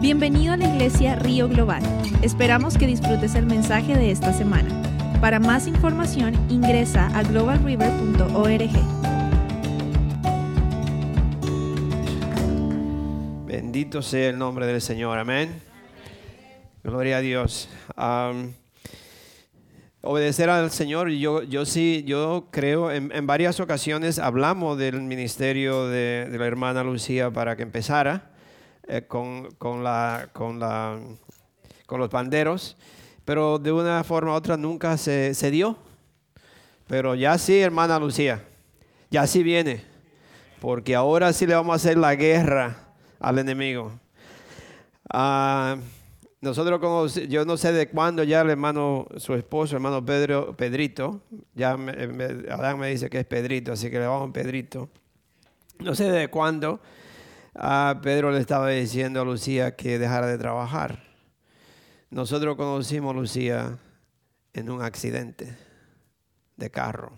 Bienvenido a la iglesia Río Global. Esperamos que disfrutes el mensaje de esta semana. Para más información ingresa a globalriver.org. Bendito sea el nombre del Señor, amén. Gloria a Dios. Obedecer al Señor, yo, yo sí, yo creo, en, varias ocasiones hablamos del ministerio de la hermana Lucía para que empezara eh, con, con la, con, la, con los panderos, pero de una forma u otra nunca se, se dio. Pero ya sí, hermana Lucía, ya sí viene, porque ahora sí le vamos a hacer la guerra al enemigo. Ah, nosotros conoce- yo no sé de cuándo ya el hermano, su esposo, hermano Pedrito, ya me- me- me dice que es Pedrito, así que le vamos a Pedrito. No sé de cuándo ah, Pedro le estaba diciendo a Lucía que dejara de trabajar. Nosotros conocimos a Lucía en un accidente de carro.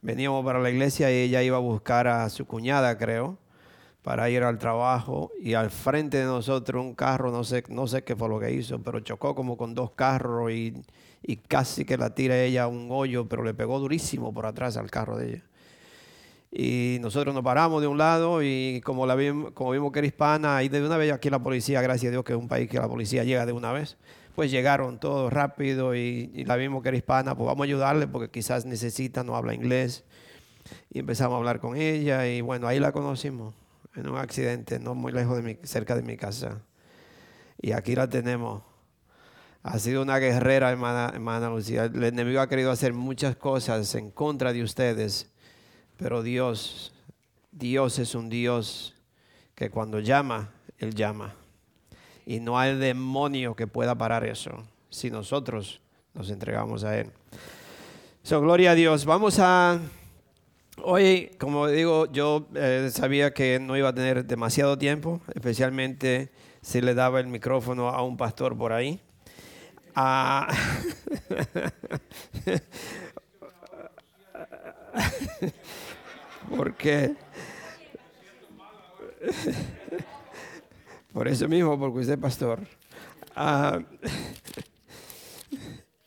Veníamos para la iglesia y ella iba a buscar a su cuñada, creo, para ir al trabajo y al frente de nosotros un carro, no sé, no sé qué fue lo que hizo, pero chocó como con dos carros y, y casi que la tira ella a un hoyo, pero le pegó durísimo por atrás al carro de ella. Y nosotros nos paramos de un lado y como, la vimos, como vimos que era hispana, y de una vez aquí la policía, gracias a Dios que es un país que la policía llega de una vez, pues llegaron todos rápido y, la vimos que era hispana, pues vamos a ayudarle porque quizás necesita, no habla inglés. Y empezamos a hablar con ella y bueno, ahí la conocimos en un accidente, no muy lejos de mi, cerca de mi casa. Y aquí la tenemos. Ha sido una guerrera, hermana, hermana Lucía. El enemigo ha querido hacer muchas cosas en contra de ustedes, pero Dios, Dios es un Dios que cuando llama, Él llama. Y no hay demonio que pueda parar eso si nosotros nos entregamos a Él. So, gloria a Dios. Vamos a Hoy, como digo, yo eh, sabía que no iba a tener demasiado tiempo, especialmente si le daba el micrófono a un pastor por ahí. Ah, ¿Por qué? Por eso mismo, porque usted es pastor. Ah,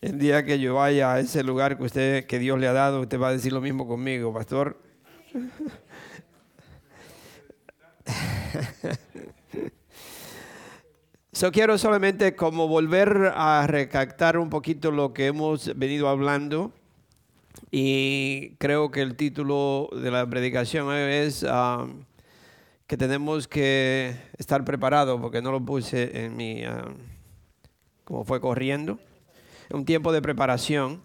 el día que yo vaya a ese lugar que usted, que Dios le ha dado, usted va a decir lo mismo conmigo, pastor. So quiero solamente como volver a recaptar un poquito lo que hemos venido hablando y creo que el título de la predicación es ah, que tenemos que estar preparados porque no lo puse en mi, ah, como fue corriendo. Un tiempo de preparación,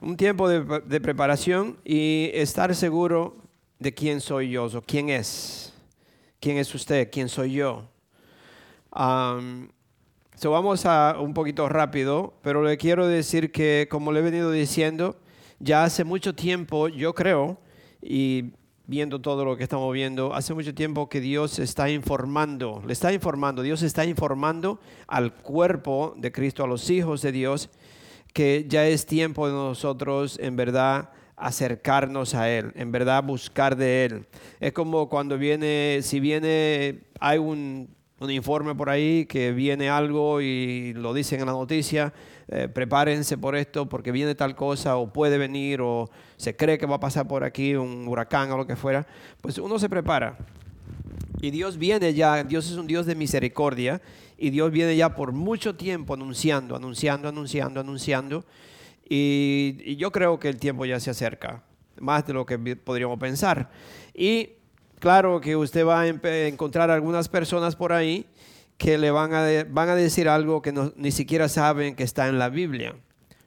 un tiempo de, de preparación y estar seguro de quién soy yo, o quién es, quién es usted, quién soy yo. Um, so vamos a un poquito rápido, pero le quiero decir que, como le he venido diciendo, ya hace mucho tiempo, yo creo, y viendo todo lo que estamos viendo, hace mucho tiempo que Dios está informando, le está informando, Dios está informando al cuerpo de Cristo, a los hijos de Dios, que ya es tiempo de nosotros en verdad acercarnos a Él, en verdad buscar de Él. Es como cuando viene, si viene, hay un, un informe por ahí que viene algo y lo dicen en la noticia, eh, prepárense por esto porque viene tal cosa o puede venir o se cree que va a pasar por aquí un huracán o lo que fuera, pues uno se prepara. Y Dios viene ya, Dios es un Dios de misericordia y Dios viene ya por mucho tiempo anunciando, anunciando, anunciando, anunciando. Y, y yo creo que el tiempo ya se acerca, más de lo que podríamos pensar. Y claro que usted va a encontrar algunas personas por ahí que le van a, van a decir algo que ni siquiera saben que está en la Biblia.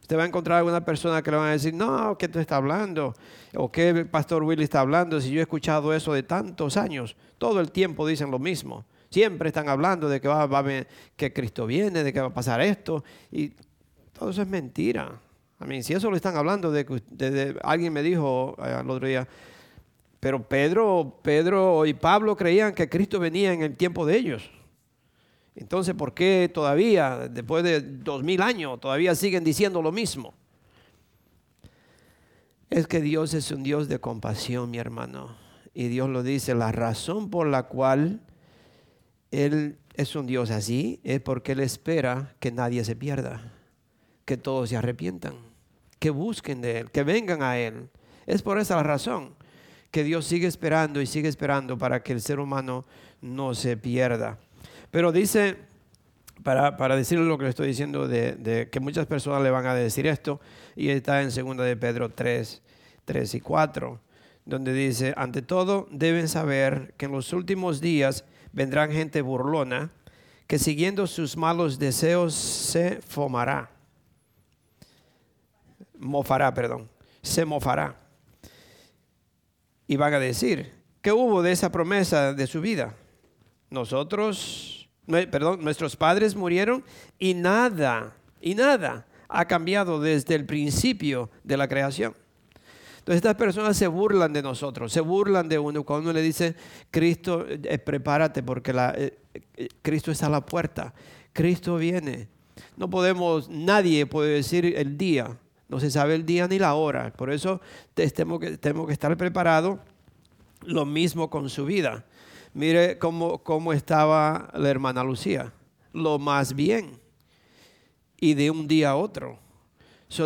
Usted va a encontrar alguna persona que le van a decir, no, ¿qué tú estás hablando? ¿O qué el pastor Willy está hablando? Si yo he escuchado eso de tantos años, todo el tiempo dicen lo mismo. Siempre están hablando de que, a Cristo viene, de que va a pasar esto. Y todo eso es mentira. A mí, si eso lo están hablando de de- alguien me dijo eh, el otro día, pero Pedro, Pedro y Pablo creían que Cristo venía en el tiempo de ellos. Entonces, ¿por qué todavía, después de dos mil años, todavía siguen diciendo lo mismo? Es que Dios es un Dios de compasión, mi hermano. Y Dios lo dice, la razón por la cual Él es un Dios así, es porque Él espera que nadie se pierda, que todos se arrepientan, que busquen de Él, que vengan a Él. Es por esa razón que Dios sigue esperando y sigue esperando para que el ser humano no se pierda. Pero dice, para, para decirle lo que le estoy diciendo, de, que muchas personas le van a decir esto, y está en 2 de Pedro 3, 3 y 4, donde dice, ante todo deben saber que en los últimos días vendrán gente burlona, que siguiendo sus malos deseos se fomará. Mofará, perdón. Se mofará. Y van a decir, ¿qué hubo de esa promesa de su vida? Nosotros, perdón, nuestros padres murieron y nada, y nada ha cambiado desde el principio de la creación. Entonces estas personas se burlan de nosotros, se burlan de uno. Cuando uno le dice, Cristo, eh, prepárate porque eh, eh, Cristo está a la puerta, Cristo viene. No podemos, nadie puede decir el día, no se sabe el día ni la hora. Por eso tenemos que, tenemos que estar preparados. Lo mismo con su vida. Mire cómo, cómo estaba la hermana Lucía. Lo más bien. Y de un día a otro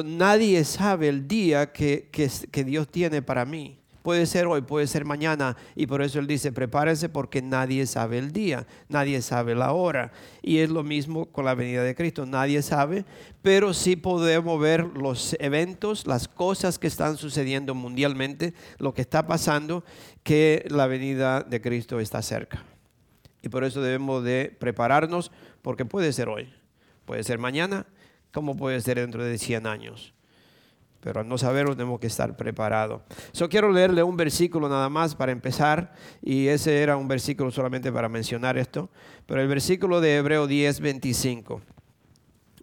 nadie sabe el día que, que, Dios tiene para mí. Puede ser hoy, puede ser mañana. Y por eso Él dice, prepárense porque nadie sabe el día, nadie sabe la hora. Y es lo mismo con la venida de Cristo. Nadie sabe, pero sí podemos ver los eventos, las cosas que están sucediendo mundialmente, lo que está pasando, que la venida de Cristo está cerca. Y por eso debemos de prepararnos porque puede ser hoy, puede ser mañana, ¿Cómo puede ser dentro de 100 años? Pero al no saberlo tenemos que estar preparados. Yo quiero leerle un versículo nada más para empezar, y ese era un versículo solamente para mencionar esto, pero el versículo de Hebreo 10, 25.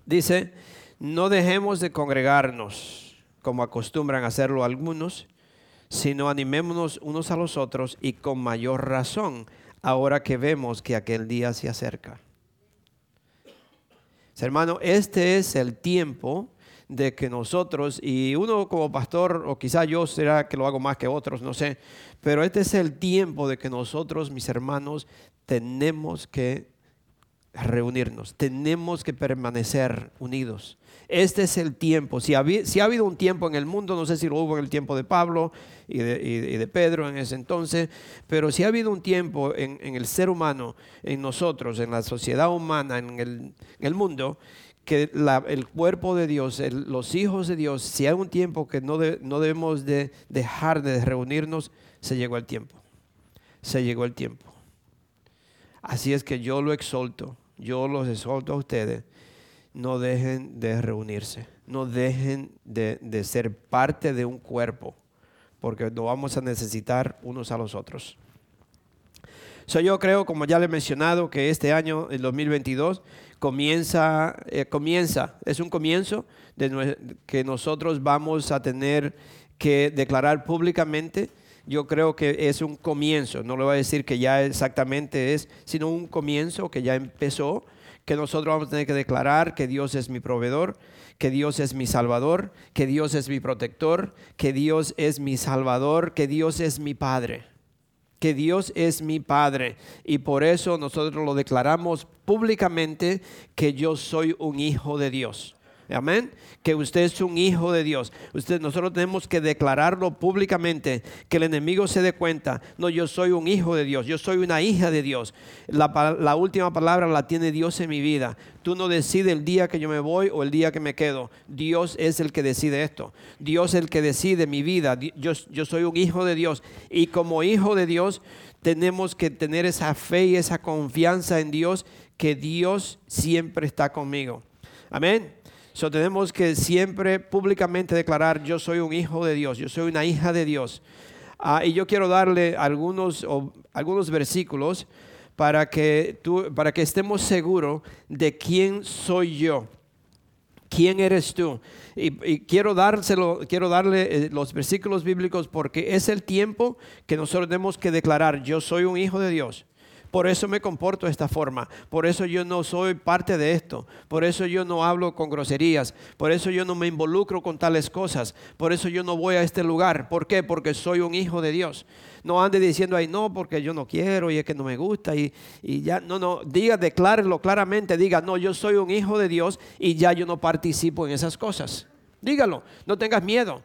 Dice, no dejemos de congregarnos como acostumbran hacerlo algunos, sino animémonos unos a los otros y con mayor razón ahora que vemos que aquel día se acerca. Hermano, este es el tiempo de que nosotros, y uno como pastor, o quizá yo será que lo hago más que otros, no sé, pero este es el tiempo de que nosotros, mis hermanos, tenemos que reunirnos, tenemos que permanecer unidos. Este es el tiempo. Si ha, si ha, habido un tiempo en el mundo, no sé si lo hubo en el tiempo de Pablo y de, Pedro en ese entonces, pero si ha habido un tiempo en, el ser humano, en nosotros, en la sociedad humana, en el, mundo, que el cuerpo de Dios, los hijos de Dios, si hay un tiempo que no, no debemos de dejar de reunirnos, se llegó el tiempo. Se llegó el tiempo. Así es que yo lo exalto, yo los exalto a ustedes no dejen de reunirse, no dejen de, ser parte de un cuerpo, porque nos vamos a necesitar unos a los otros. So, yo creo, como ya le he mencionado, que este año, el 2022, comienza, eh, comienza, es un comienzo de que nosotros vamos a tener que declarar públicamente. Yo creo que es un comienzo, no le voy a decir que ya exactamente es, sino un comienzo que ya empezó que nosotros vamos a tener que declarar que Dios es mi proveedor, que Dios es mi salvador, que Dios es mi protector, que Dios es mi salvador, que Dios es mi Padre. Que Dios es mi Padre. Y por eso nosotros lo declaramos públicamente que yo soy un hijo de Dios. Amén. Que usted es un hijo de Dios. Usted, nosotros tenemos que declararlo públicamente, que el enemigo se dé cuenta. No, yo soy un hijo de Dios, yo soy una hija de Dios. La, la última palabra la tiene Dios en mi vida. Tú no decides el día que yo me voy o el día que me quedo. Dios es el que decide esto. Dios es el que decide mi vida. Yo, yo soy un hijo de Dios. Y como hijo de Dios tenemos que tener esa fe y esa confianza en Dios, que Dios siempre está conmigo. Amén. So, tenemos que siempre públicamente declarar, yo soy un hijo de Dios, yo soy una hija de Dios. Ah, y yo quiero darle algunos, algunos versículos para que, tú, para que estemos seguros de quién soy yo. ¿Quién eres tú? Y, quiero, dárselo, quiero darle eh, los versículos bíblicos porque es el tiempo que nosotros tenemos que declarar, yo soy un hijo de Dios. Por eso me comporto de esta forma. Por eso yo no soy parte de esto. Por eso yo no hablo con groserías. Por eso yo no me involucro con tales cosas. Por eso yo no voy a este lugar. ¿Por qué? Porque soy un hijo de Dios. No ande diciendo ahí, no, porque yo no quiero y es que no me gusta y, y ya. No, no, diga, declárelo claramente. Diga, no, yo soy un hijo de Dios y ya yo no participo en esas cosas. Dígalo, no tengas miedo.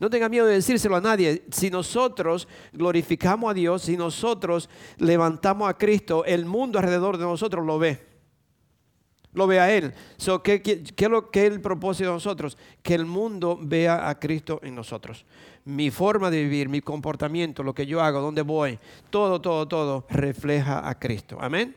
No tenga miedo de decírselo a nadie. Si nosotros glorificamos a Dios, si nosotros levantamos a Cristo, el mundo alrededor de nosotros lo ve. Lo ve a Él. ¿qué, es lo que es el propósito de nosotros? Que el mundo vea a Cristo en nosotros. Mi forma de vivir, mi comportamiento, lo que yo hago, dónde voy, todo, todo, todo refleja a Cristo. Amén.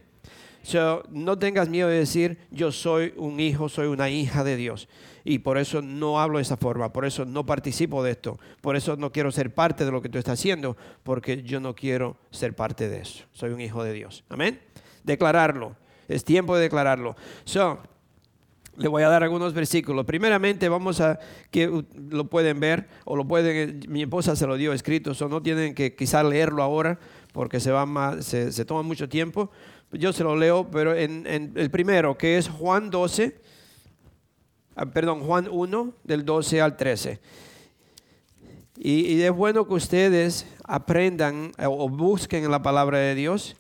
So, no tengas miedo de decir, yo soy un hijo, soy una hija de Dios y por eso no hablo de esa forma, por eso no participo de esto, por eso no quiero ser parte de lo que tú estás haciendo, porque yo no quiero ser parte de eso. Soy un hijo de Dios. Amén. Declararlo. Es tiempo de declararlo. So, le voy a dar algunos versículos. Primeramente vamos a que lo pueden ver o lo pueden. Mi esposa se lo dio escrito, so no tienen que quizá leerlo ahora porque se va más, se, toma mucho tiempo. Yo se lo leo, pero en, en el primero que es Juan 12 Ah, perdón, Juan 1, del 12 al 13. Y, es bueno que ustedes aprendan eh, o busquen en la palabra de Dios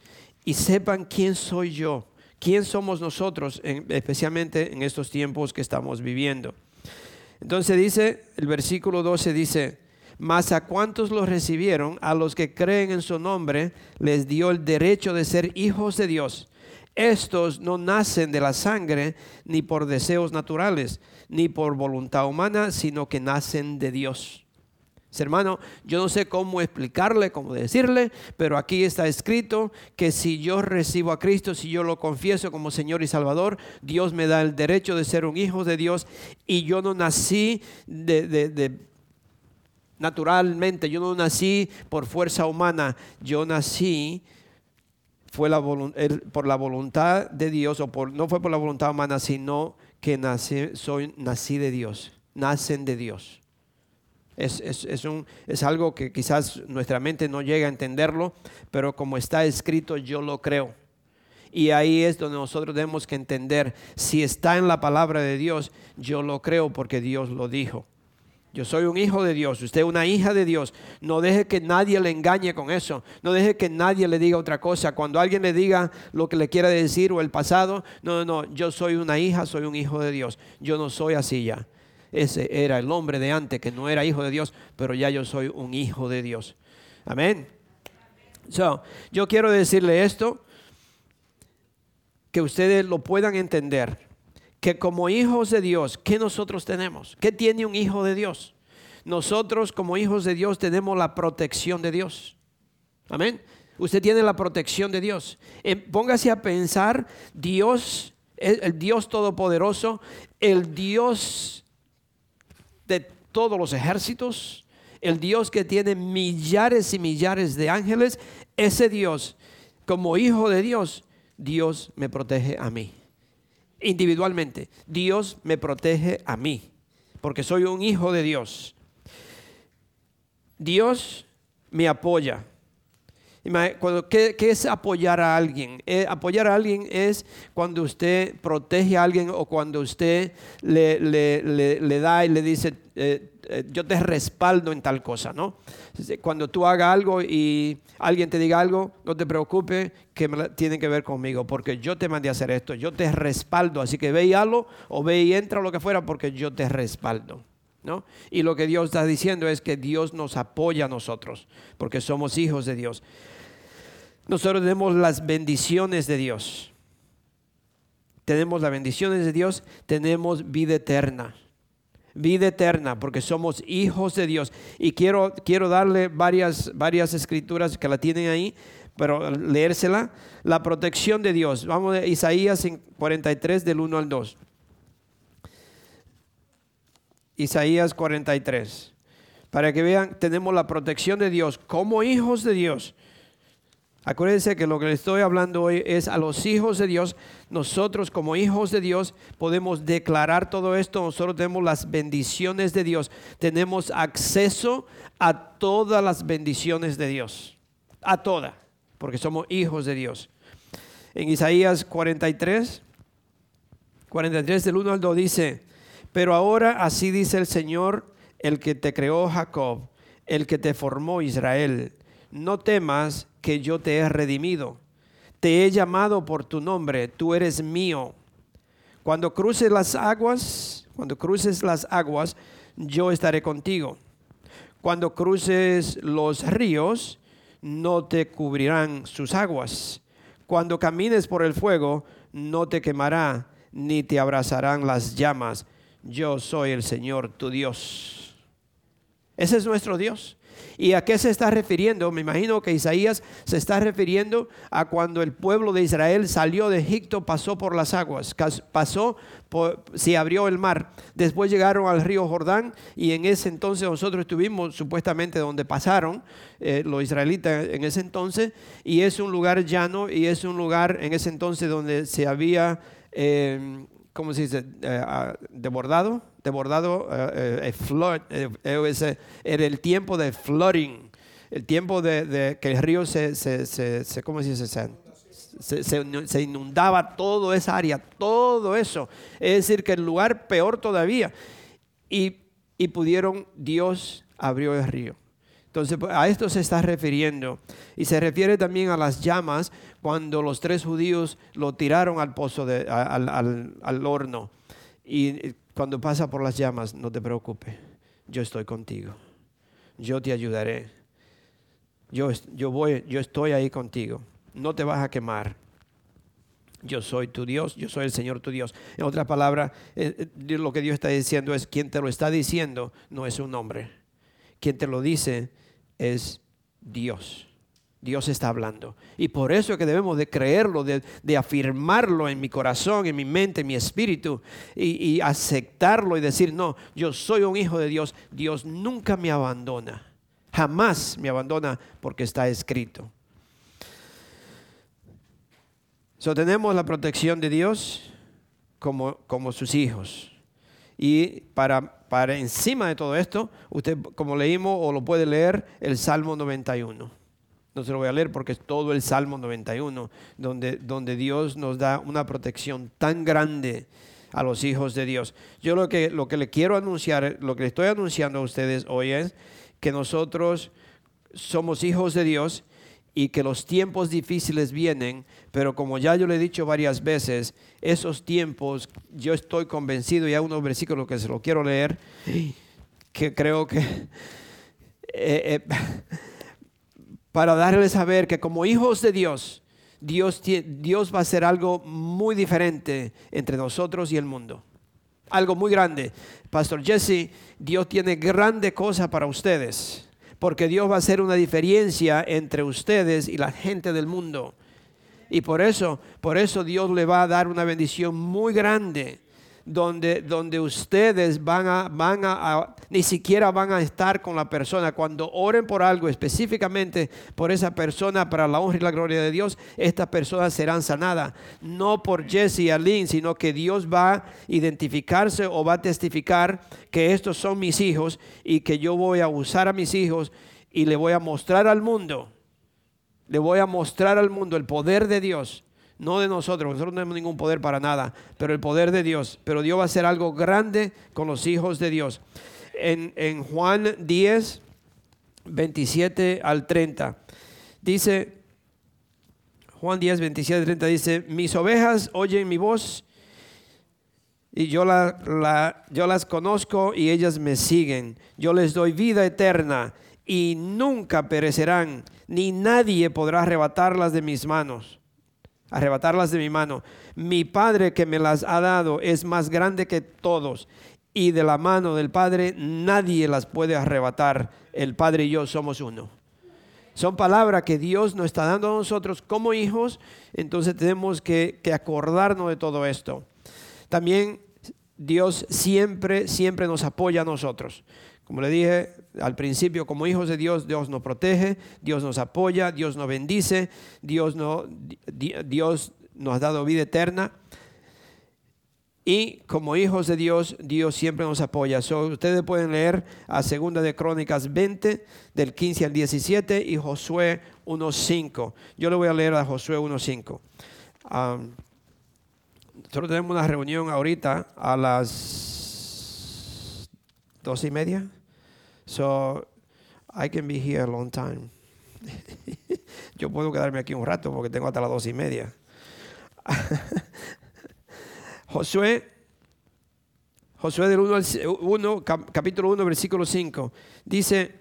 y sepan quién soy yo, quién somos nosotros, especialmente en estos tiempos que estamos viviendo. Entonces dice, el versículo 12 dice, mas a cuantos los recibieron, a los que creen en su nombre, les dio el derecho de ser hijos de Dios estos no nacen de la sangre ni por deseos naturales, ni por voluntad humana, sino que nacen de Dios. Hermano, yo no sé cómo explicarle, cómo decirle, pero aquí está escrito que si yo recibo a Cristo, si yo lo confieso como Señor y Salvador, Dios me da el derecho de ser un hijo de Dios y yo no nací de, naturalmente, yo no nací por fuerza humana, yo nací fue la por la voluntad de Dios, o por, no fue por la voluntad humana, sino que nací, soy, nací de Dios, nacen de Dios. Es, es, un, es algo que quizás nuestra mente no llega a entenderlo, pero como está escrito, yo lo creo. Y ahí es donde nosotros tenemos que entender, si está en la palabra de Dios, yo lo creo porque Dios lo dijo. Yo soy un hijo de Dios, usted es una hija de Dios. No deje que nadie le engañe con eso. No deje que nadie le diga otra cosa. Cuando alguien le diga lo que le quiera decir o el pasado, no, no, no, yo soy una hija, soy un hijo de Dios. Yo no soy así ya. Ese era el hombre de antes que no era hijo de Dios, pero ya yo soy un hijo de Dios. Amén. So, yo quiero decirle esto, que ustedes lo puedan entender que como hijos de Dios, ¿qué nosotros tenemos? ¿Qué tiene un hijo de Dios? Nosotros como hijos de Dios tenemos la protección de Dios. Amén. Usted tiene la protección de Dios. Eh, póngase a pensar, Dios, el Dios todopoderoso, el Dios de todos los ejércitos, el Dios que tiene millares y millares de ángeles, ese Dios, como hijo de Dios, Dios me protege a mí individualmente. Dios me protege a mí, porque soy un hijo de Dios. Dios me apoya. ¿qué, es apoyar a alguien? Eh, apoyar a alguien es cuando usted protege a alguien o cuando usted le, da y le dice, eh, yo te respaldo en tal cosa, ¿no? Cuando tú hagas algo y alguien te diga algo, no te preocupes que tiene que ver conmigo, porque yo te mandé a hacer esto, yo te respaldo, así que ve y hazlo o ve y entra o lo que fuera, porque yo te respaldo. ¿No? Y lo que Dios está diciendo es que Dios nos apoya a nosotros, porque somos hijos de Dios. Nosotros tenemos las bendiciones de Dios. Tenemos las bendiciones de Dios, tenemos vida eterna vida eterna, porque somos hijos de Dios. Y quiero, quiero darle varias, varias escrituras que la tienen ahí, pero leérsela. La protección de Dios. Vamos a Isaías 43 del 1 al 2. Isaías 43. Para que vean, tenemos la protección de Dios como hijos de Dios. Acuérdense que lo que le estoy hablando hoy es a los hijos de Dios. Nosotros como hijos de Dios podemos declarar todo esto. Nosotros tenemos las bendiciones de Dios. Tenemos acceso a todas las bendiciones de Dios. A todas. porque somos hijos de Dios. En Isaías 43, 43 del 1 al 2 dice, pero ahora así dice el Señor, el que te creó Jacob, el que te formó Israel, no temas que yo te he redimido, te he llamado por tu nombre, tú eres mío. Cuando cruces las aguas, cuando cruces las aguas, yo estaré contigo. Cuando cruces los ríos, no te cubrirán sus aguas. Cuando camines por el fuego, no te quemará, ni te abrazarán las llamas. Yo soy el Señor tu Dios. Ese es nuestro Dios. ¿Y a qué se está refiriendo? Me imagino que Isaías se está refiriendo a cuando el pueblo de Israel salió de Egipto, pasó por las aguas, pasó, se abrió el mar. Después llegaron al río Jordán y en ese entonces nosotros estuvimos supuestamente donde pasaron eh, los israelitas en ese entonces y es un lugar llano y es un lugar en ese entonces donde se había... Eh, ¿cómo se dice? Eh, ah, de bordado, de bordado, eh, eh, era el tiempo de flooding, el tiempo de, que el río se, se, se, ¿cómo se dice? Se, se, inundaba toda esa área, todo eso. Es decir, que el lugar peor todavía. Y, y pudieron, Dios abrió el río. Entonces, pues, a esto se está refiriendo. Y se refiere también a las llamas cuando los tres judíos lo tiraron al pozo, de, al, horno. Y eh, cuando pasa por las llamas, no te preocupes, yo estoy contigo. Yo te ayudaré. Yo, yo, voy, yo estoy ahí contigo. No te vas a quemar. Yo soy tu Dios, yo soy el Señor tu Dios. En otras palabras, eh, eh, lo que Dios está diciendo es, quien te lo está diciendo no es un hombre. Quien te lo dice es Dios. Dios está hablando. Y por eso es que debemos de creerlo, de, afirmarlo en mi corazón, en mi mente, en mi espíritu, y, y, aceptarlo y decir, no, yo soy un hijo de Dios. Dios nunca me abandona. Jamás me abandona porque está escrito. So, tenemos la protección de Dios como, como sus hijos. Y para para encima de todo esto, usted como leímos o lo puede leer el Salmo 91. No se lo voy a leer porque es todo el Salmo 91, donde, donde Dios nos da una protección tan grande a los hijos de Dios. Yo lo que, lo que le quiero anunciar, lo que le estoy anunciando a ustedes hoy es que nosotros somos hijos de Dios y que los tiempos difíciles vienen, pero como ya yo le he dicho varias veces, esos tiempos, yo estoy convencido, y hay unos versículos que se lo quiero leer, que creo que eh, eh, para darles a ver que como hijos de Dios, Dios, Dios va a hacer algo muy diferente entre nosotros y el mundo. Algo muy grande. Pastor Jesse, Dios tiene grande cosa para ustedes porque Dios va a hacer una diferencia entre ustedes y la gente del mundo. Y por eso, por eso Dios le va a dar una bendición muy grande donde, donde ustedes van a, van a, ni siquiera van a estar con la persona. Cuando oren por algo específicamente por esa persona para la honra y la gloria de Dios, estas personas serán sanadas. No por Jesse y Aline, sino que Dios va a identificarse o va a testificar que estos son mis hijos y que yo voy a usar a mis hijos y le voy a mostrar al mundo, le voy a mostrar al mundo el poder de Dios no de nosotros, nosotros no tenemos ningún poder para nada, pero el poder de Dios. Pero Dios va a hacer algo grande con los hijos de Dios. En, Juan 10, 27 al 30, dice, Juan 10, 27 al 30 dice, mis ovejas oyen mi voz y yo, la, yo las conozco y ellas me siguen. Yo les doy vida eterna y nunca perecerán, ni nadie podrá arrebatarlas de mis manos arrebatarlas de mi mano. Mi Padre que me las ha dado es más grande que todos y de la mano del Padre nadie las puede arrebatar. El Padre y yo somos uno. Son palabras que Dios nos está dando a nosotros como hijos, entonces tenemos que, que acordarnos de todo esto. También Dios siempre, siempre nos apoya a nosotros. Como le dije al principio, como hijos de Dios, Dios nos protege, Dios nos apoya, Dios nos bendice, Dios, no, Dios nos ha dado vida eterna. Y como hijos de Dios, Dios siempre nos apoya. So, ustedes pueden leer a Segunda de Crónicas 20, del 15 al 17, y Josué 1.5. Yo le voy a leer a Josué 1.5. Um, nosotros tenemos una reunión ahorita a las dos y media. So, I can be here a long time. Yo puedo quedarme aquí un rato porque tengo hasta las dos y media. Josué, Josué del 1, capítulo 1, versículo 5, dice,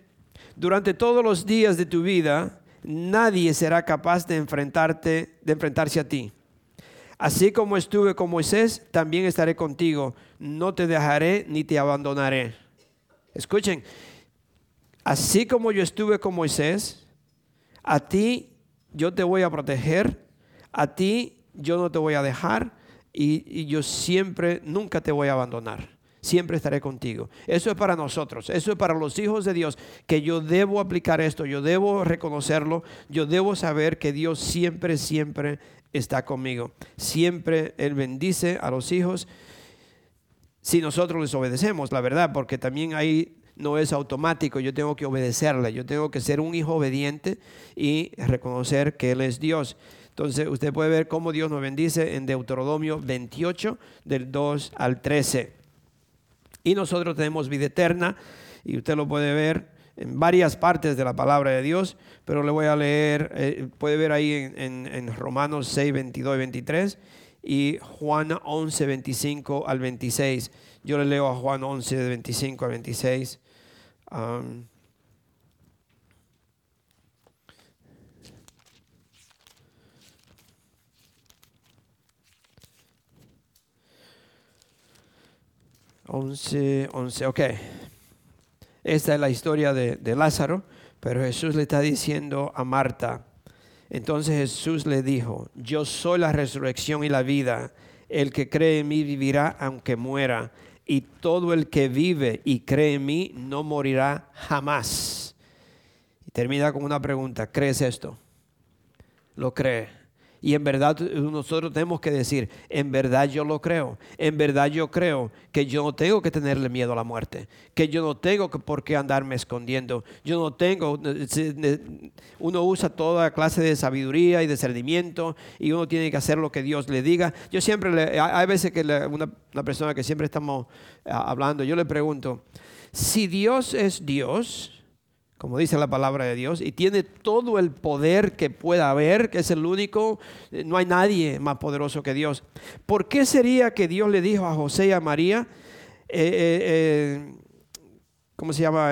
durante todos los días de tu vida, nadie será capaz de enfrentarte, de enfrentarse a ti. Así como estuve con Moisés, también estaré contigo. No te dejaré ni te abandonaré. Escuchen, así como yo estuve con Moisés, a ti yo te voy a proteger, a ti yo no te voy a dejar y, yo siempre, nunca te voy a abandonar. Siempre estaré contigo. Eso es para nosotros, eso es para los hijos de Dios, que yo debo aplicar esto, yo debo reconocerlo, yo debo saber que Dios siempre, siempre está conmigo. Siempre Él bendice a los hijos si nosotros les obedecemos, la verdad, porque también ahí no es automático, yo tengo que obedecerle, yo tengo que ser un hijo obediente y reconocer que Él es Dios. Entonces usted puede ver cómo Dios nos bendice en Deuteronomio 28 del 2 al 13. Y nosotros tenemos vida eterna y usted lo puede ver en varias partes de la palabra de Dios, pero le voy a leer, eh, puede ver ahí en, Romanos 6, 22 y 23 y Juan 11, 25 al 26. Yo le leo a Juan 11, 25 al 26. 11, 11, ok. Esta es la historia de, de, Lázaro, pero Jesús le está diciendo a Marta, entonces Jesús le dijo, yo soy la resurrección y la vida, el que cree en mí vivirá aunque muera, y todo el que vive y cree en mí no morirá jamás. Y termina con una pregunta, ¿crees esto? ¿Lo cree? Y en verdad nosotros tenemos que decir, en verdad yo lo creo, en verdad yo creo que yo no tengo que tenerle miedo a la muerte, que yo no tengo que por qué andarme escondiendo, yo no tengo, uno usa toda clase de sabiduría y discernimiento y uno tiene que hacer lo que Dios le diga. Yo siempre, le, hay veces que una, una persona que siempre estamos ah, hablando, yo le pregunto, si Dios es Dios, como dice la palabra de Dios, y tiene todo el poder que pueda haber, que es el único, eh, no hay nadie más poderoso que Dios. ¿Por qué sería que Dios le dijo a José y a María, eh, eh, ¿cómo se llama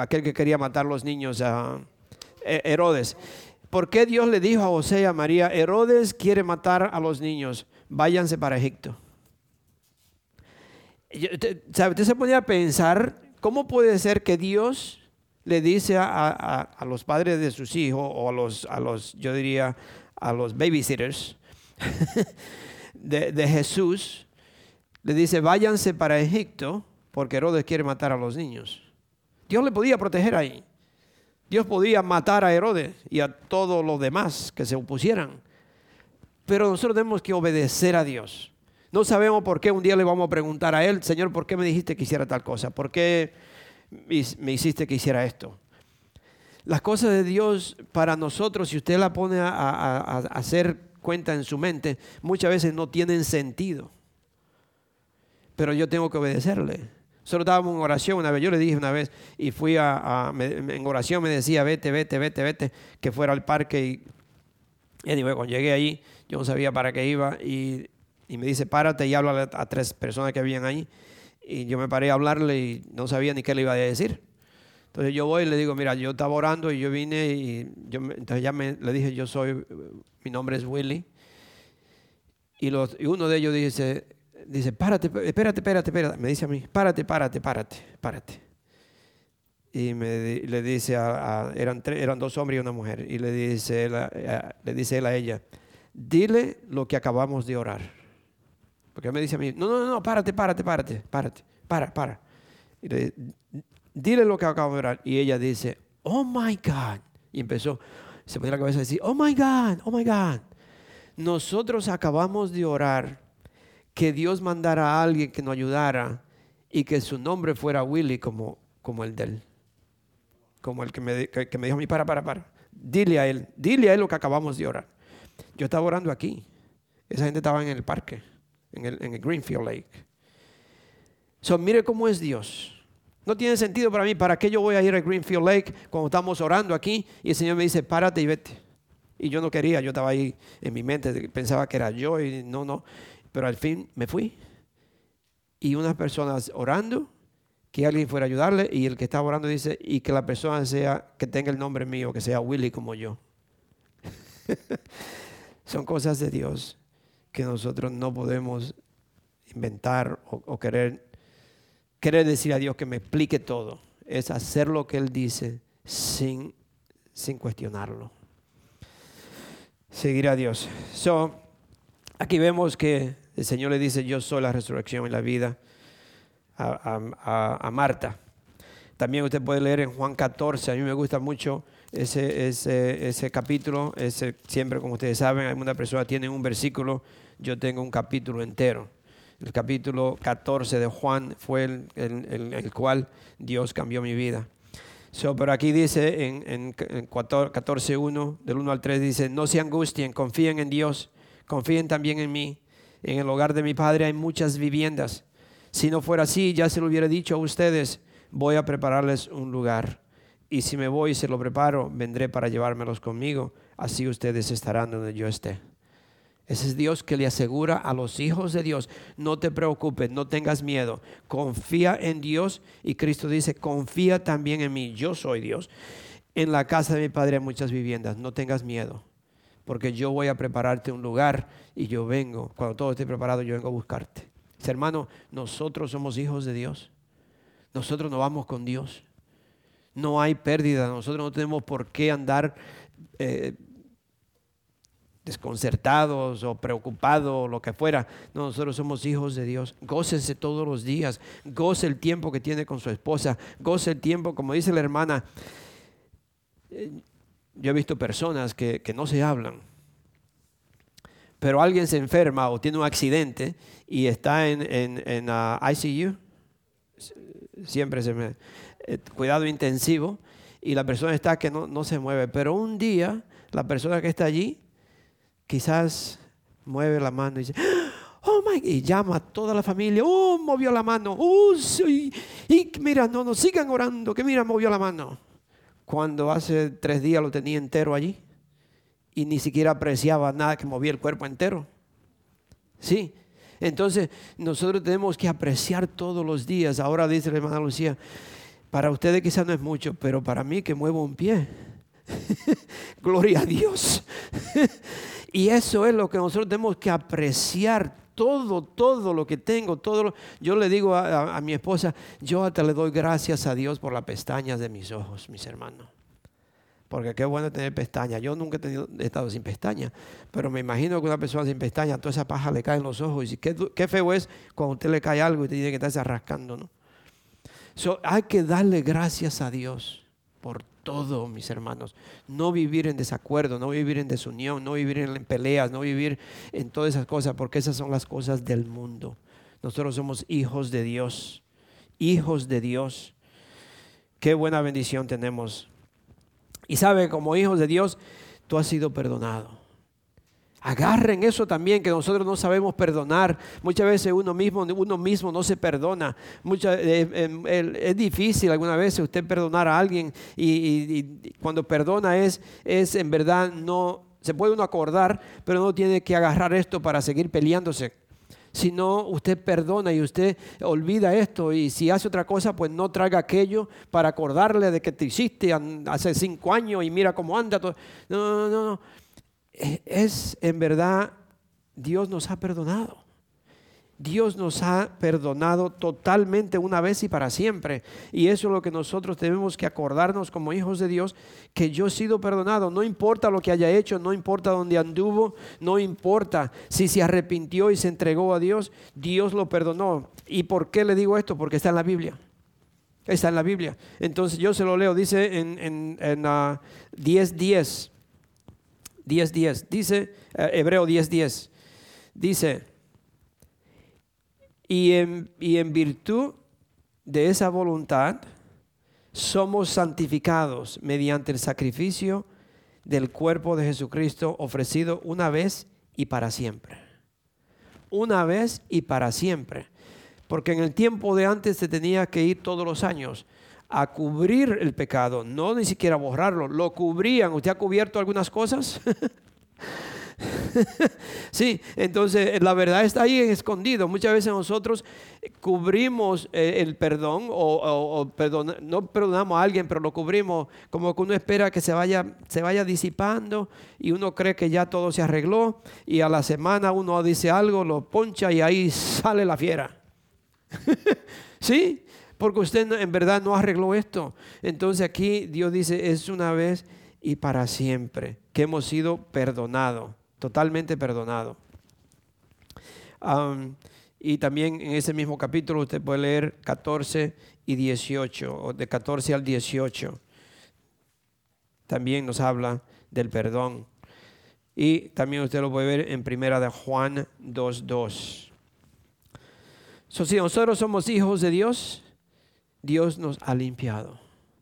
aquel que quería matar los niños? a Herodes. ¿Por qué Dios le dijo a José y a María, Herodes quiere matar a los niños, váyanse para Egipto? Usted se ponía a pensar, ¿cómo puede ser que Dios le dice a, los padres de sus hijos o a los, a los yo diría, a los babysitters de, Jesús, le dice, váyanse para Egipto porque Herodes quiere matar a los niños. Dios le podía proteger ahí. Dios podía matar a Herodes y a todos los demás que se opusieran. Pero nosotros tenemos que obedecer a Dios. No sabemos por qué un día le vamos a preguntar a Él, Señor, ¿por qué me dijiste que hiciera tal cosa? ¿Por qué me hiciste que hiciera esto. Las cosas de Dios para nosotros, si usted la pone a, hacer cuenta en su mente, muchas veces no tienen sentido. Pero yo tengo que obedecerle. Solo estábamos en oración una vez, yo le dije una vez y fui a, en oración me decía, vete, vete, vete, vete, que fuera al parque y, anyway, cuando llegué ahí, yo no sabía para qué iba y, y me dice, párate y habla a tres personas que habían ahí. Y yo me paré a hablarle y no sabía ni qué le iba a decir. Entonces yo voy y le digo, mira, yo estaba orando y yo vine y yo, entonces ya me, le dije, yo soy, mi nombre es Willy. Y, los, y uno de ellos dice, dice, párate, espérate, espérate, espérate. Me dice a mí, párate, párate, párate, párate. Y me, le dice, a, eran, eran dos hombres y una mujer. Y le dice, le dice él a ella, dile lo que acabamos de orar. Porque me dice a mí, no, no, no, párate, párate, párate, párate, para, para. Y le, dile lo que acabo de orar. Y ella dice, oh my God. Y empezó, se ponía la cabeza a decir, oh my God, oh my God. Nosotros acabamos de orar que Dios mandara a alguien que nos ayudara y que su nombre fuera Willy como, como el de él. Como el que me, que me dijo a mí, para, para, para. Dile a él, dile a él lo que acabamos de orar. Yo estaba orando aquí. Esa gente estaba en el parque, en el, en el Greenfield Lake. So, mire cómo es Dios. No tiene sentido para mí. ¿Para qué yo voy a ir a Greenfield Lake cuando estamos orando aquí y el Señor me dice, párate y vete? Y yo no quería, yo estaba ahí en mi mente, pensaba que era yo y no, no. Pero al fin me fui. Y unas personas orando, que alguien fuera a ayudarle y el que estaba orando dice, y que la persona sea, que tenga el nombre mío, que sea Willy como yo. Son cosas de Dios que nosotros no podemos inventar o, querer, querer decir a Dios que me explique todo. Es hacer lo que Él dice sin, sin cuestionarlo. Seguir a Dios. So, aquí vemos que el Señor le dice, yo soy la resurrección y la vida a, Marta. También usted puede leer en Juan 14, a mí me gusta mucho ese, ese, ese capítulo, ese, siempre como ustedes saben, alguna persona tiene un versículo, yo tengo un capítulo entero. El capítulo 14 de Juan fue el, el, el, cual Dios cambió mi vida. So, pero aquí dice en, en, en 14.1, del 1 al 3, dice, no se angustien, confíen en Dios, confíen también en mí. En el hogar de mi Padre hay muchas viviendas. Si no fuera así, ya se lo hubiera dicho a ustedes, voy a prepararles un lugar. Y si me voy y se lo preparo, vendré para llevármelos conmigo. Así ustedes estarán donde yo esté. Ese es Dios que le asegura a los hijos de Dios, no te preocupes, no tengas miedo, confía en Dios. Y Cristo dice, confía también en mí, yo soy Dios. En la casa de mi Padre hay muchas viviendas, no tengas miedo, porque yo voy a prepararte un lugar y yo vengo, cuando todo esté preparado, yo vengo a buscarte. hermano, nosotros somos hijos de Dios, nosotros no vamos con Dios. No hay pérdida, nosotros no tenemos por qué andar... Eh, desconcertados o preocupados o lo que fuera. nosotros somos hijos de Dios. Gócense todos los días. Goce el tiempo que tiene con su esposa. Goce el tiempo, como dice la hermana. Eh, yo he visto personas que, no se hablan. Pero alguien se enferma o tiene un accidente y está en, en, uh, ICU. Siempre se me... Eh, cuidado intensivo. Y la persona está que no, no se mueve. Pero un día la persona que está allí quizás mueve la mano y dice, oh my, y llama a toda la familia, oh, movió la mano, oh, y mira, no, no, sigan orando, que mira, movió la mano. Cuando hace tres días lo tenía entero allí y ni siquiera apreciaba nada que movía el cuerpo entero. Sí, entonces nosotros tenemos que apreciar todos los días. Ahora dice la hermana Lucía, para ustedes quizás no es mucho, pero para mí que muevo un pie. Gloria a Dios. Y eso es lo que nosotros tenemos que apreciar todo, todo lo que tengo, todo yo le digo a, mi esposa, yo hasta le doy gracias a Dios por las pestañas de mis ojos, mis hermanos. Porque qué bueno tener pestañas. Yo nunca he, tenido, estado sin pestañas, pero me imagino que una persona sin pestañas, toda esa paja le cae en los ojos. Y qué, qué feo es cuando usted le cae algo y tiene que estarse rascando, ¿no? Hay que darle gracias a Dios por todo, mis hermanos. No vivir en desacuerdo, no vivir en desunión, no vivir en peleas, no vivir en todas esas cosas, porque esas son las cosas del mundo. Nosotros somos hijos de Dios, hijos de Dios. Qué buena bendición tenemos. Y sabe, como hijos de Dios, tú has sido perdonado. Agarren eso también, que nosotros no sabemos perdonar. Muchas veces uno mismo, uno mismo no se perdona. Eh, em, es difícil alguna vez usted perdonar a alguien y, cuando perdona es, es en verdad no, se puede uno acordar, pero no tiene que agarrar esto para seguir peleándose. Sino usted perdona y usted olvida esto y si hace otra cosa, pues no traiga aquello para acordarle de que te hiciste hace cinco años y mira cómo anda. Todo. No, no, no es en verdad, Dios nos ha perdonado. Dios nos ha perdonado totalmente una vez y para siempre. Y eso es lo que nosotros tenemos que acordarnos como hijos de Dios, que yo he sido perdonado. No importa lo que haya hecho, no importa dónde anduvo, no importa si se arrepintió y se entregó a Dios, Dios lo perdonó. ¿Y por qué le digo esto? Porque está en la Biblia. Está en la Biblia. Entonces yo se lo leo, dice en, en, en 10.10. 10.10. Dice, eh, Hebreo 10.10. Dice, Y en, y en virtud de esa voluntad somos santificados mediante el sacrificio del cuerpo de Jesucristo ofrecido una vez y para siempre. Una vez y para siempre. Porque en el tiempo de antes se tenía que ir todos los años a cubrir el pecado, no ni siquiera borrarlo, lo cubrían. ¿Usted ha cubierto algunas cosas? sí, entonces la verdad está ahí escondido. Muchas veces nosotros cubrimos eh, el perdón o, no perdonamos a alguien, pero lo cubrimos como que uno espera que se vaya, se vaya disipando y uno cree que ya todo se arregló y a la semana uno dice algo, lo poncha y ahí sale la fiera. sí, porque usted en verdad no arregló esto. Entonces aquí Dios dice, es una vez y para siempre que hemos sido perdonados, totalmente perdonados. y también en ese mismo capítulo usted puede leer 14 y 18, o de 14 al 18. También nos habla del perdón. Y también usted lo puede ver en primera de Juan 2.2. So, si nosotros somos hijos de Dios, Dios nos ha limpiado.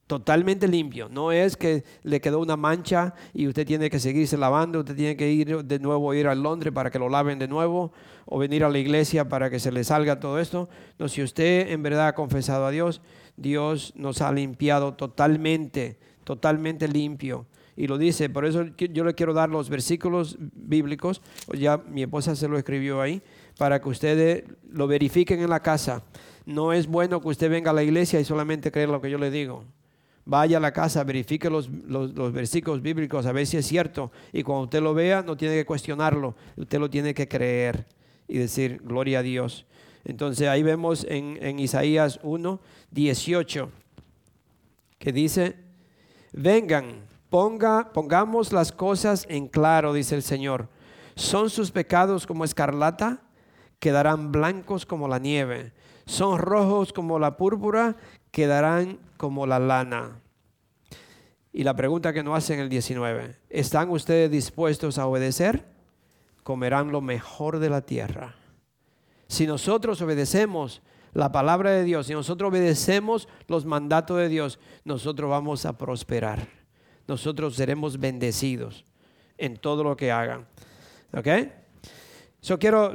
Totalmente limpio. No es que le quedó una mancha y usted tiene que seguirse lavando, usted tiene que ir de nuevo, ir a Londres para que lo laven de nuevo o venir a la iglesia para que se le salga todo esto. No, si usted en verdad ha confesado a Dios, Dios nos ha limpiado totalmente, totalmente limpio. Y lo dice, por eso yo le quiero dar los versículos bíblicos, ya mi esposa se lo escribió ahí, para que ustedes lo verifiquen en la casa. No es bueno que usted venga a la iglesia y solamente creer lo que yo le digo. Vaya a la casa, verifique los, versículos bíblicos a ver si es cierto. Y cuando usted lo vea, no tiene que cuestionarlo. Usted lo tiene que creer y decir, gloria a Dios. Entonces ahí vemos en, en Isaías 1, 18, que dice, vengan, ponga, pongamos las cosas en claro, dice el Señor. ¿Son sus pecados como escarlata? Quedarán blancos como la nieve son rojos como la púrpura, quedarán como la lana. Y la pregunta que nos hacen el 19, ¿están ustedes dispuestos a obedecer? Comerán lo mejor de la tierra. Si nosotros obedecemos la palabra de Dios, si nosotros obedecemos los mandatos de Dios, nosotros vamos a prosperar. Nosotros seremos bendecidos en todo lo que hagan. ¿Ok? Yo quiero,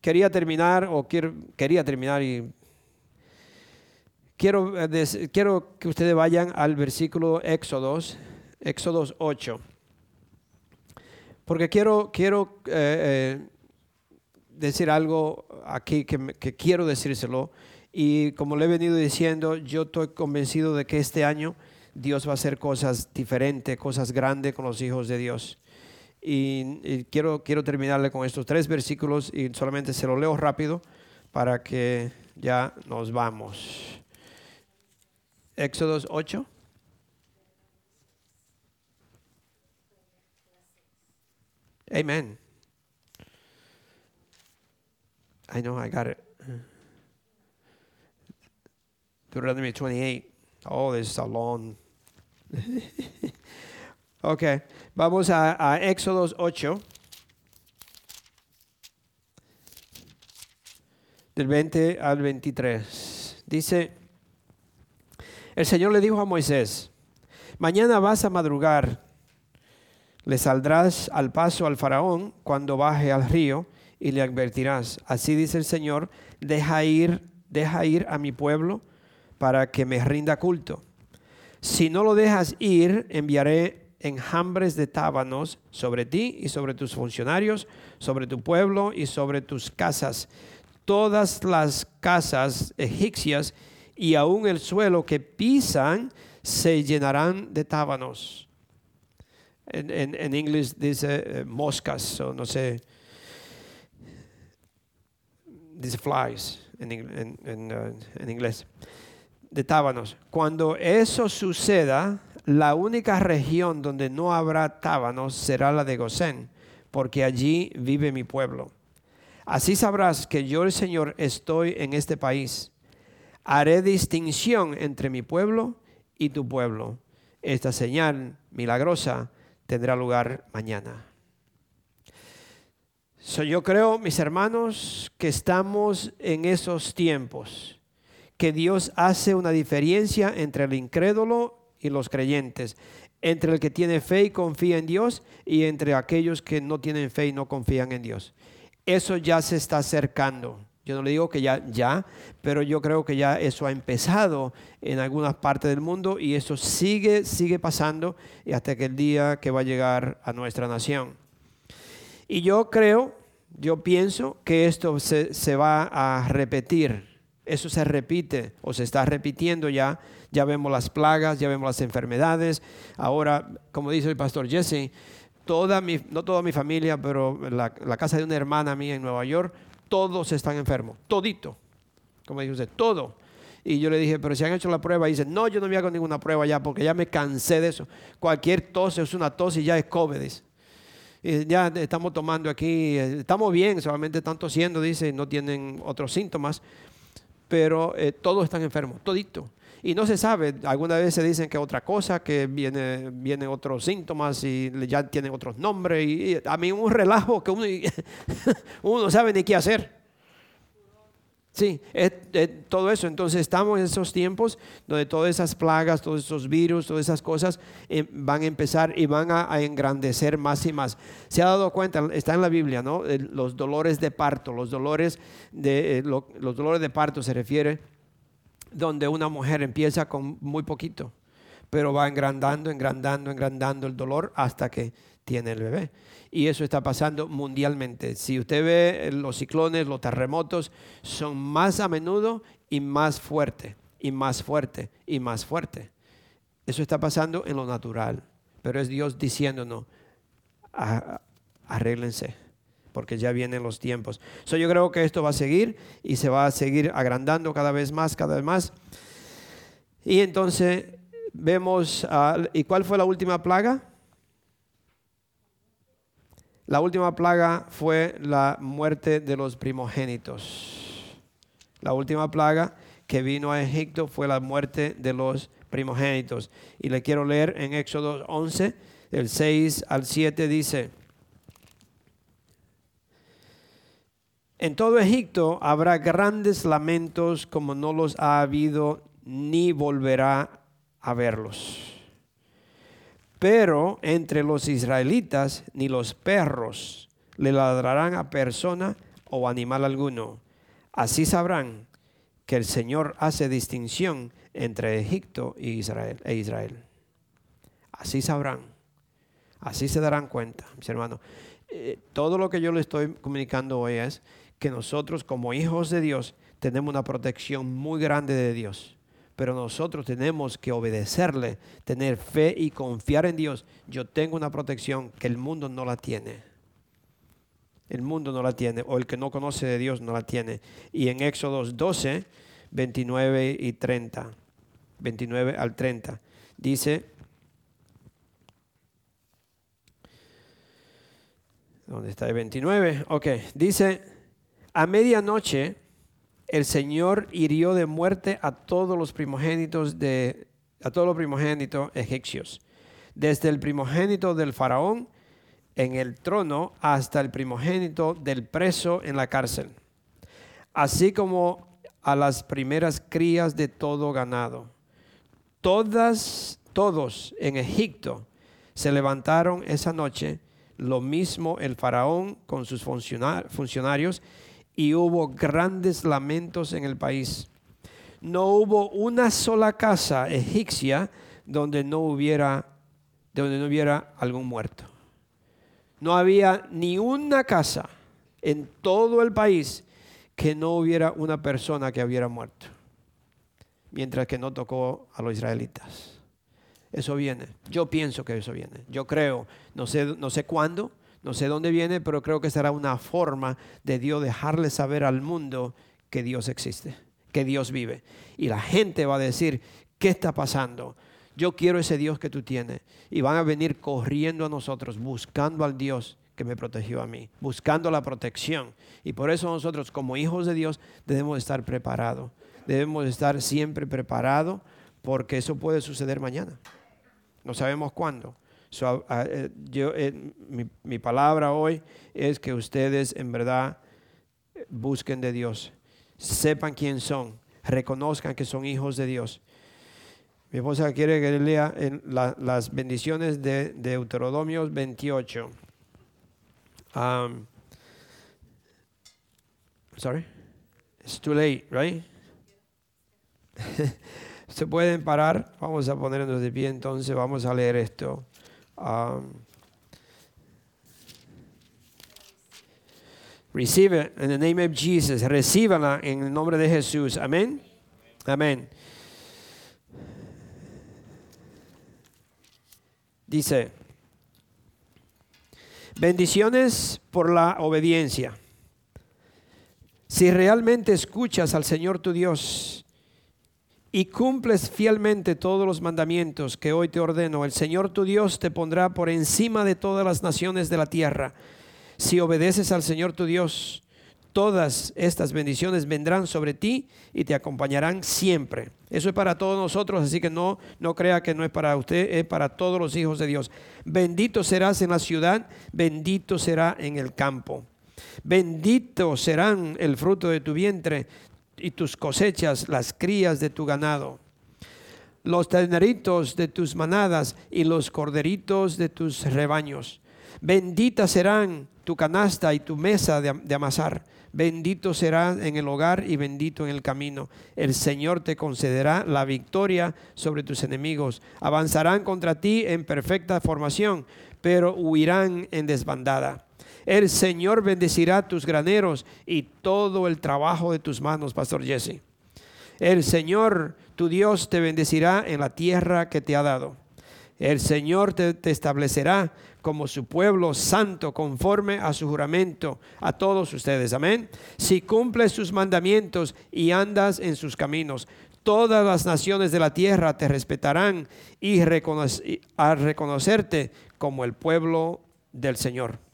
quería terminar, o quiero, quería terminar y quiero, eh, quiero que ustedes vayan al versículo Éxodos, Éxodos 8. Porque quiero, quiero eh, eh, decir algo aquí que, que quiero decírselo. Y como le he venido diciendo, yo estoy convencido de que este año Dios va a hacer cosas diferentes, cosas grandes con los hijos de Dios. Y, quiero, quiero terminarle con estos tres versículos y solamente se lo leo rápido para que ya nos vamos. Éxodos 8. Amen. I know I got it. Deuteronomy 28. Oh, this is a long. Ok, vamos a, a Éxodos 8. Del 20 al 23. Dice, el Señor le dijo a Moisés, mañana vas a madrugar, le saldrás al paso al faraón cuando baje al río y le advertirás. Así dice el Señor, deja ir, deja ir a mi pueblo para que me rinda culto. Si no lo dejas ir, enviaré enjambres de tábanos sobre ti y sobre tus funcionarios, sobre tu pueblo y sobre tus casas. Todas las casas egipcias y aún el suelo que pisan se llenarán de tábanos. En, inglés dice eh, moscas, o no sé, dice flies en, en uh, inglés, de tábanos. Cuando eso suceda, la única región donde no habrá tábanos será la de Gosén, porque allí vive mi pueblo. Así sabrás que yo el Señor estoy en este país. Haré distinción entre mi pueblo y tu pueblo. Esta señal milagrosa tendrá lugar mañana. So, yo creo, mis hermanos, que estamos en esos tiempos, que Dios hace una diferencia entre el incrédulo y los creyentes, entre el que tiene fe y confía en Dios y entre aquellos que no tienen fe y no confían en Dios. Eso ya se está acercando. Yo no le digo que ya, ya, pero yo creo que ya eso ha empezado en algunas partes del mundo y eso sigue, sigue pasando y hasta que el día que va a llegar a nuestra nación. Y yo creo, yo pienso que esto se, se va a repetir. Eso se repite o se está repitiendo ya. Ya vemos las plagas, ya vemos las enfermedades. Ahora, como dice el pastor Jesse, toda mi, no toda mi familia, pero la, casa de una hermana mía en Nueva York, todos están enfermos, todito, como dice usted, todo. Y yo le dije, pero si han hecho la prueba, y dice, no, yo no me hago ninguna prueba ya, porque ya me cansé de eso. Cualquier tos es una tos y ya es COVID. Y ya estamos tomando aquí, estamos bien, solamente están tosiendo, dice, no tienen otros síntomas, pero eh, todos están enfermos, todito. Y no se sabe, algunas veces dicen que otra cosa, que viene, vienen otros síntomas y ya tienen otros nombres. Y, a mí un relajo que uno, uno no sabe ni qué hacer. Sí, es, todo eso. Entonces estamos en esos tiempos donde todas esas plagas, todos esos virus, todas esas cosas eh, van a empezar y van a, engrandecer más y más. Se ha dado cuenta, está en la Biblia, ¿no? Los dolores de parto, los dolores de, eh, los dolores de parto se refiere donde una mujer empieza con muy poquito, pero va engrandando, engrandando, engrandando el dolor hasta que tiene el bebé. Y eso está pasando mundialmente. Si usted ve los ciclones, los terremotos, son más a menudo y más fuerte, y más fuerte, y más fuerte. Eso está pasando en lo natural, pero es Dios diciéndonos, arréglense porque ya vienen los tiempos. So, yo creo que esto va a seguir y se va a seguir agrandando cada vez más, cada vez más. Y entonces vemos, ¿y cuál fue la última plaga? La última plaga fue la muerte de los primogénitos. La última plaga que vino a Egipto fue la muerte de los primogénitos. Y le quiero leer en Éxodo 11, del 6 al 7 dice, En todo Egipto habrá grandes lamentos como no los ha habido ni volverá a verlos. Pero entre los israelitas ni los perros le ladrarán a persona o animal alguno. Así sabrán que el Señor hace distinción entre Egipto e Israel. Así sabrán. Así se darán cuenta, mis hermanos. Eh, todo lo que yo le estoy comunicando hoy es que nosotros como hijos de Dios tenemos una protección muy grande de Dios. Pero nosotros tenemos que obedecerle, tener fe y confiar en Dios. Yo tengo una protección que el mundo no la tiene. El mundo no la tiene, o el que no conoce de Dios no la tiene. Y en Éxodos 12, 29 y 30, 29 al 30, dice, ¿dónde está el 29? Ok, dice, a medianoche el Señor hirió de muerte a todos los primogénitos de a todos los primogénitos egipcios, desde el primogénito del faraón en el trono hasta el primogénito del preso en la cárcel, así como a las primeras crías de todo ganado. Todas todos en Egipto se levantaron esa noche, lo mismo el faraón con sus funcionarios y hubo grandes lamentos en el país. No hubo una sola casa egipcia donde no hubiera, donde no hubiera algún muerto. No había ni una casa en todo el país que no hubiera una persona que hubiera muerto, mientras que no tocó a los israelitas. Eso viene. Yo pienso que eso viene. Yo creo, no sé, no sé cuándo, no sé dónde viene, pero creo que será una forma de Dios dejarle saber al mundo que Dios existe, que Dios vive. Y la gente va a decir, ¿qué está pasando? Yo quiero ese Dios que tú tienes. Y van a venir corriendo a nosotros, buscando al Dios que me protegió a mí, buscando la protección. Y por eso nosotros como hijos de Dios debemos estar preparados. Debemos estar siempre preparados porque eso puede suceder mañana. No sabemos cuándo. So, ah, eh, yo, eh, mi, palabra hoy es que ustedes en verdad busquen de Dios, sepan quién son, reconozcan que son hijos de Dios. Mi esposa quiere que lea las bendiciones de Deuteronomio 28. Um, sorry, it's too late, right? Se pueden parar. Vamos a ponernos de pie entonces. Vamos a leer esto. Um, it in the name of Jesus. Recíbala en el nombre de Jesús. Amén. Amén. Dice, bendiciones por la obediencia. Si realmente escuchas al Señor tu Dios y cumples fielmente todos los mandamientos que hoy te ordeno, el Señor tu Dios te pondrá por encima de todas las naciones de la tierra. Si obedeces al Señor tu Dios, todas estas bendiciones vendrán sobre ti y te acompañarán siempre. Eso es para todos nosotros, así que no, no crea que no es para usted, es para todos los hijos de Dios. Bendito serás en la ciudad, bendito será en el campo. Bendito serán el fruto de tu vientre y tus cosechas, las crías de tu ganado. Los terneritos de tus manadas y los corderitos de tus rebaños. Bendita serán tu canasta y tu mesa de, de amasar. Bendito será en el hogar y bendito en el camino. El Señor te concederá la victoria sobre tus enemigos. Avanzarán contra ti en perfecta formación, pero huirán en desbandada. El Señor bendecirá tus graneros y todo el trabajo de tus manos, Pastor Jesse. El Señor, tu Dios, te bendecirá en la tierra que te ha dado. El Señor te, establecerá como su pueblo santo conforme a su juramento a todos ustedes. Amén. Si cumples sus mandamientos y andas en sus caminos, todas las naciones de la tierra te respetarán y reconoc a reconocerte como el pueblo del Señor.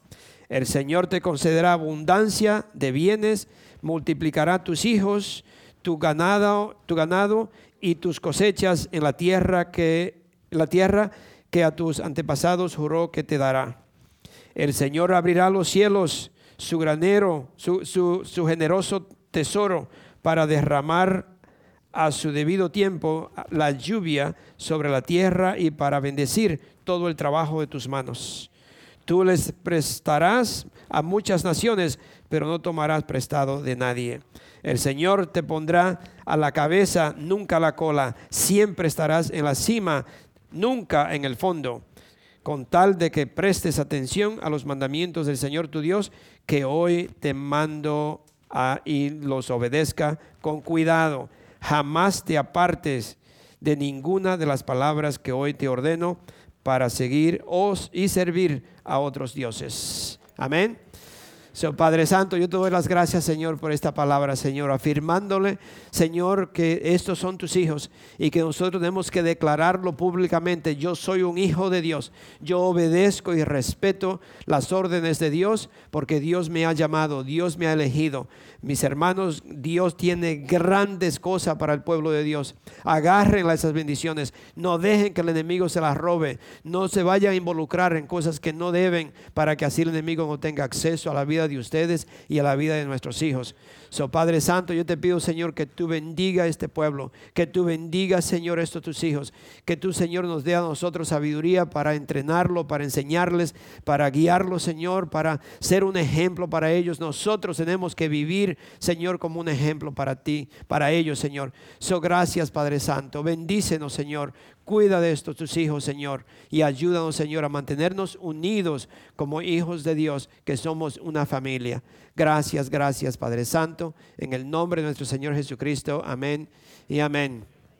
El Señor te concederá abundancia de bienes, multiplicará tus hijos, tu ganado, tu ganado y tus cosechas en la tierra que la tierra que a tus antepasados juró que te dará. El Señor abrirá los cielos, su granero, su, su, su generoso tesoro para derramar a su debido tiempo la lluvia sobre la tierra y para bendecir todo el trabajo de tus manos. Tú les prestarás a muchas naciones, pero no tomarás prestado de nadie. El Señor te pondrá a la cabeza, nunca a la cola. Siempre estarás en la cima, nunca en el fondo. Con tal de que prestes atención a los mandamientos del Señor tu Dios, que hoy te mando y los obedezca con cuidado. Jamás te apartes de ninguna de las palabras que hoy te ordeno para seguir os y servir a otros dioses. Amén. So, Padre Santo, yo te doy las gracias, Señor, por esta palabra, Señor, afirmándole, Señor, que estos son tus hijos y que nosotros tenemos que declararlo públicamente. Yo soy un hijo de Dios. Yo obedezco y respeto las órdenes de Dios porque Dios me ha llamado, Dios me ha elegido. Mis hermanos, Dios tiene grandes cosas para el pueblo de Dios. Agárrenla esas bendiciones. No dejen que el enemigo se las robe. No se vayan a involucrar en cosas que no deben para que así el enemigo no tenga acceso a la vida de ustedes y a la vida de nuestros hijos. Padre Santo, yo te pido, Señor, que tú bendiga este pueblo, que tú bendiga, Señor, estos tus hijos, que tú, Señor, nos dé a nosotros sabiduría para entrenarlo, para enseñarles, para guiarlos, Señor, para ser un ejemplo para ellos. Nosotros tenemos que vivir, Señor, como un ejemplo para ti, para ellos, Señor. So, gracias, Padre Santo. Bendícenos, Señor. Cuida de estos tus hijos, Señor, y ayúdanos, Señor, a mantenernos unidos como hijos de Dios, que somos una familia. Gracias, gracias, Padre Santo, en el nombre de nuestro Señor Jesucristo. Amén y amén.